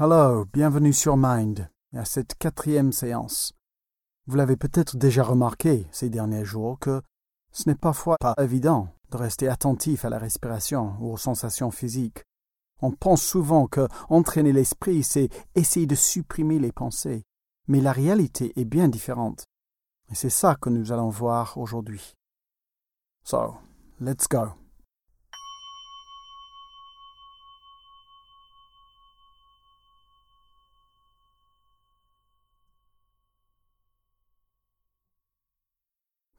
Hello, bienvenue sur Mind et à cette quatrième séance. Vous l'avez peut-être déjà remarqué ces derniers jours que ce n'est parfois pas évident de rester attentif à la respiration ou aux sensations physiques. On pense souvent que entraîner l'esprit, c'est essayer de supprimer les pensées. Mais la réalité est bien différente. Et c'est ça que nous allons voir aujourd'hui. So, let's go.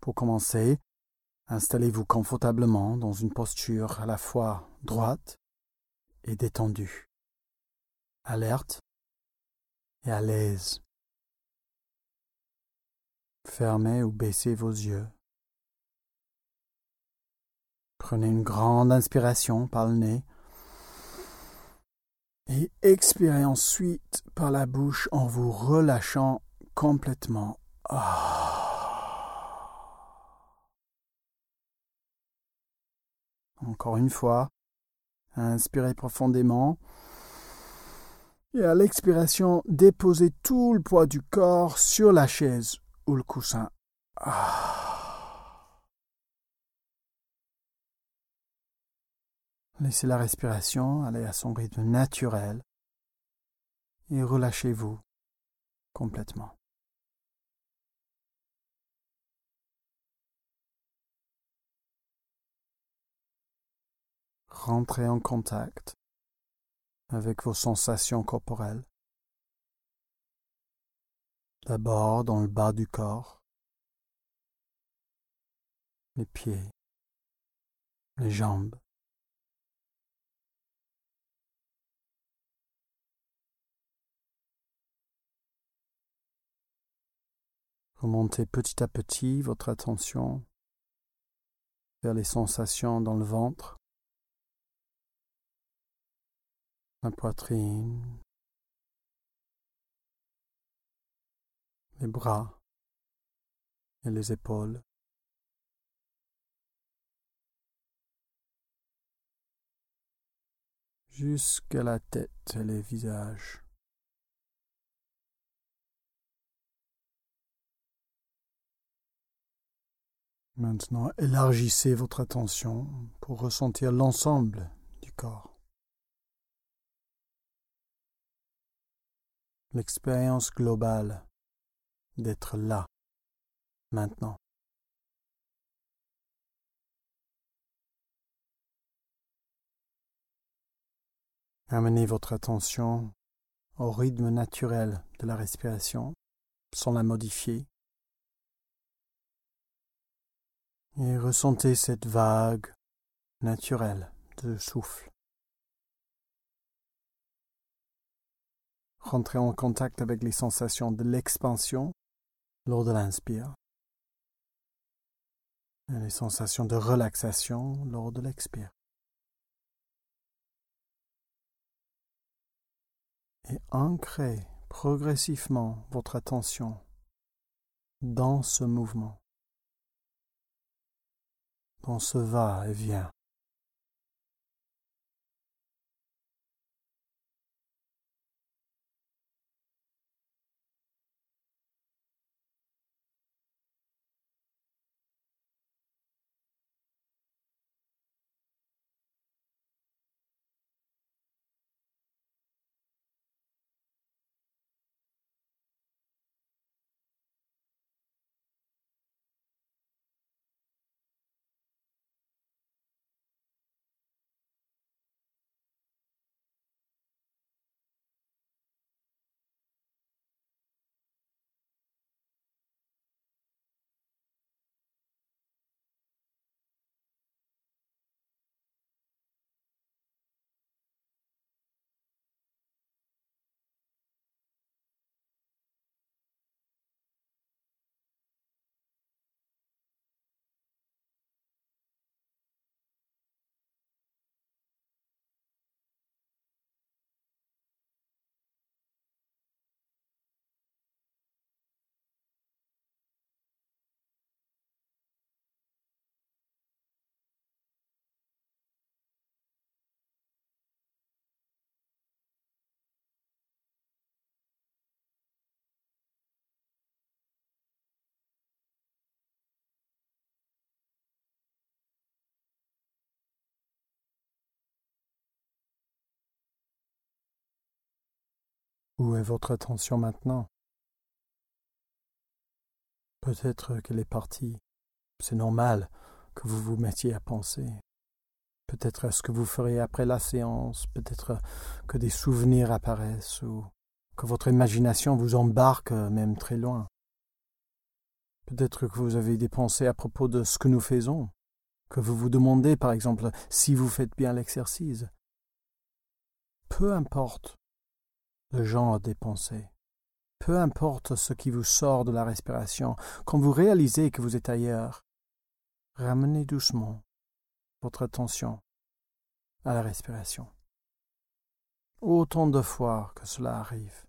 Pour commencer, installez-vous confortablement dans une posture à la fois droite et détendue, alerte et à l'aise. Fermez ou baissez vos yeux. Prenez une grande inspiration par le nez et expirez ensuite par la bouche en vous relâchant complètement. Ah. Encore une fois, inspirez profondément. Et à l'expiration, déposez tout le poids du corps sur la chaise ou le coussin. Ah. Laissez la respiration aller à son rythme naturel et relâchez-vous complètement. Rentrez en contact avec vos sensations corporelles. D'abord dans le bas du corps, les pieds, les jambes. Remontez petit à petit votre attention vers les sensations dans le ventre, la poitrine, les bras et les épaules. jusqu'à la tête et les visages. Maintenant, élargissez votre attention pour ressentir l'ensemble du corps. L'expérience globale d'être là, maintenant. Amenez votre attention au rythme naturel de la respiration sans la modifier. Et ressentez cette vague naturelle de souffle. Rentrez en contact avec les sensations de l'expansion lors de l'inspire et les sensations de relaxation lors de l'expire. Et ancrez progressivement votre attention dans ce mouvement, dans ce va-et-vient. Où est votre attention maintenant? Peut-être qu'elle est partie. C'est normal que vous vous mettiez à penser. Peut-être ce que vous ferez après la séance, peut-être que des souvenirs apparaissent ou que votre imagination vous embarque même très loin. Peut-être que vous avez des pensées à propos de ce que nous faisons, que vous vous demandez par exemple si vous faites bien l'exercice. Peu importe genre des pensées, peu importe ce qui vous sort de la respiration, quand vous réalisez que vous êtes ailleurs, ramenez doucement votre attention à la respiration. Autant de fois que cela arrive.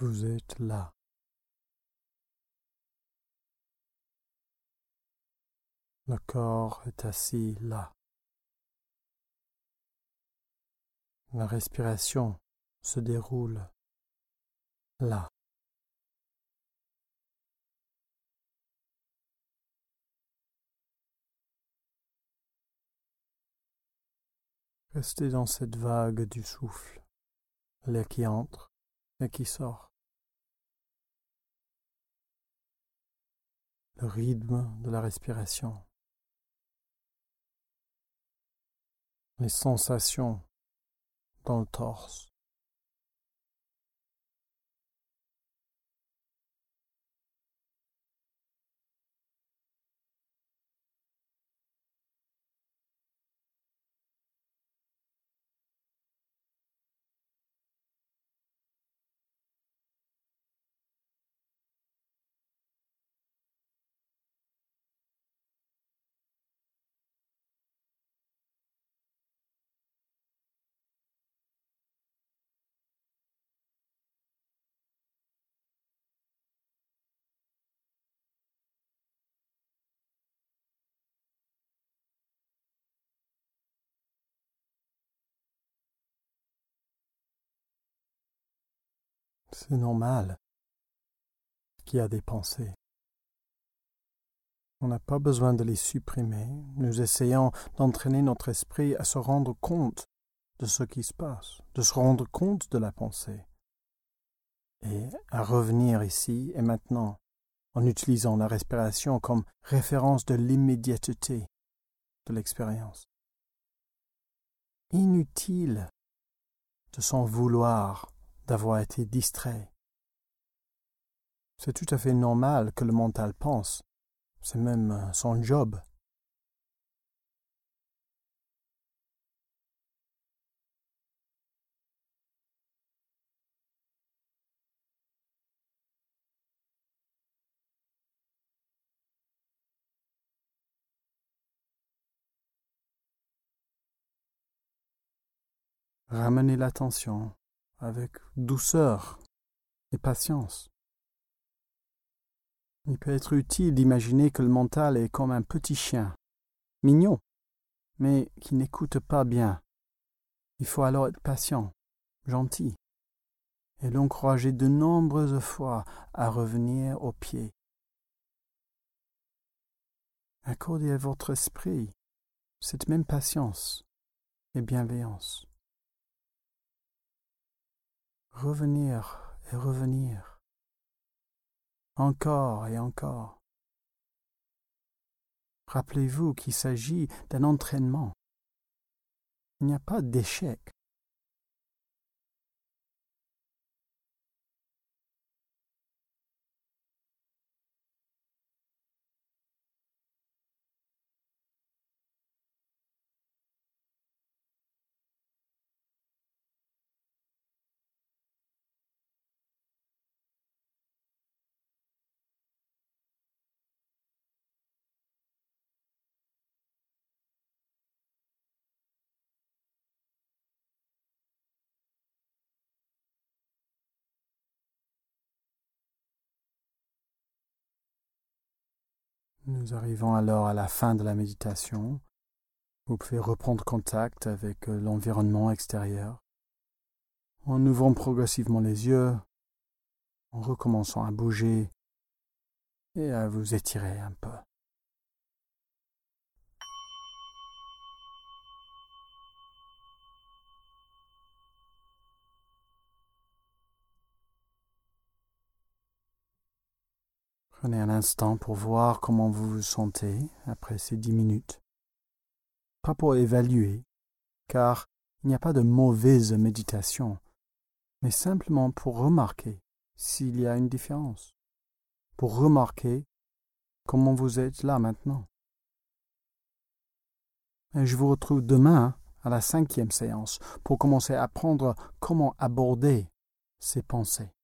Vous êtes là. Le corps est assis là. La respiration se déroule là. Restez dans cette vague du souffle, l'air qui entre et qui sort. Le rythme de la respiration. Les sensations dans le torse. C'est normal qu'il y a des pensées. On n'a pas besoin de les supprimer. Nous essayons d'entraîner notre esprit à se rendre compte de ce qui se passe, de se rendre compte de la pensée, et à revenir ici et maintenant en utilisant la respiration comme référence de l'immédiateté de l'expérience. Inutile de s'en vouloir d'avoir été distrait. C'est tout à fait normal que le mental pense. C'est même euh, son job. Ramenez l'attention avec douceur et patience. Il peut être utile d'imaginer que le mental est comme un petit chien, mignon, mais qui n'écoute pas bien. Il faut alors être patient, gentil, et l'encourager de nombreuses fois à revenir au pied. Accordez à votre esprit cette même patience et bienveillance revenir et revenir, encore et encore. Rappelez-vous qu'il s'agit d'un entraînement. Il n'y a pas d'échec. Nous arrivons alors à la fin de la méditation. Vous pouvez reprendre contact avec euh, l'environnement extérieur en ouvrant progressivement les yeux, en recommençant à bouger et à vous étirer un peu. Prenez un instant pour voir comment vous vous sentez après ces dix minutes. Pas pour évaluer, car il n'y a pas de mauvaise méditation, mais simplement pour remarquer s'il y a une différence, pour remarquer comment vous êtes là maintenant. Je vous retrouve demain à la cinquième séance pour commencer à apprendre comment aborder ces pensées.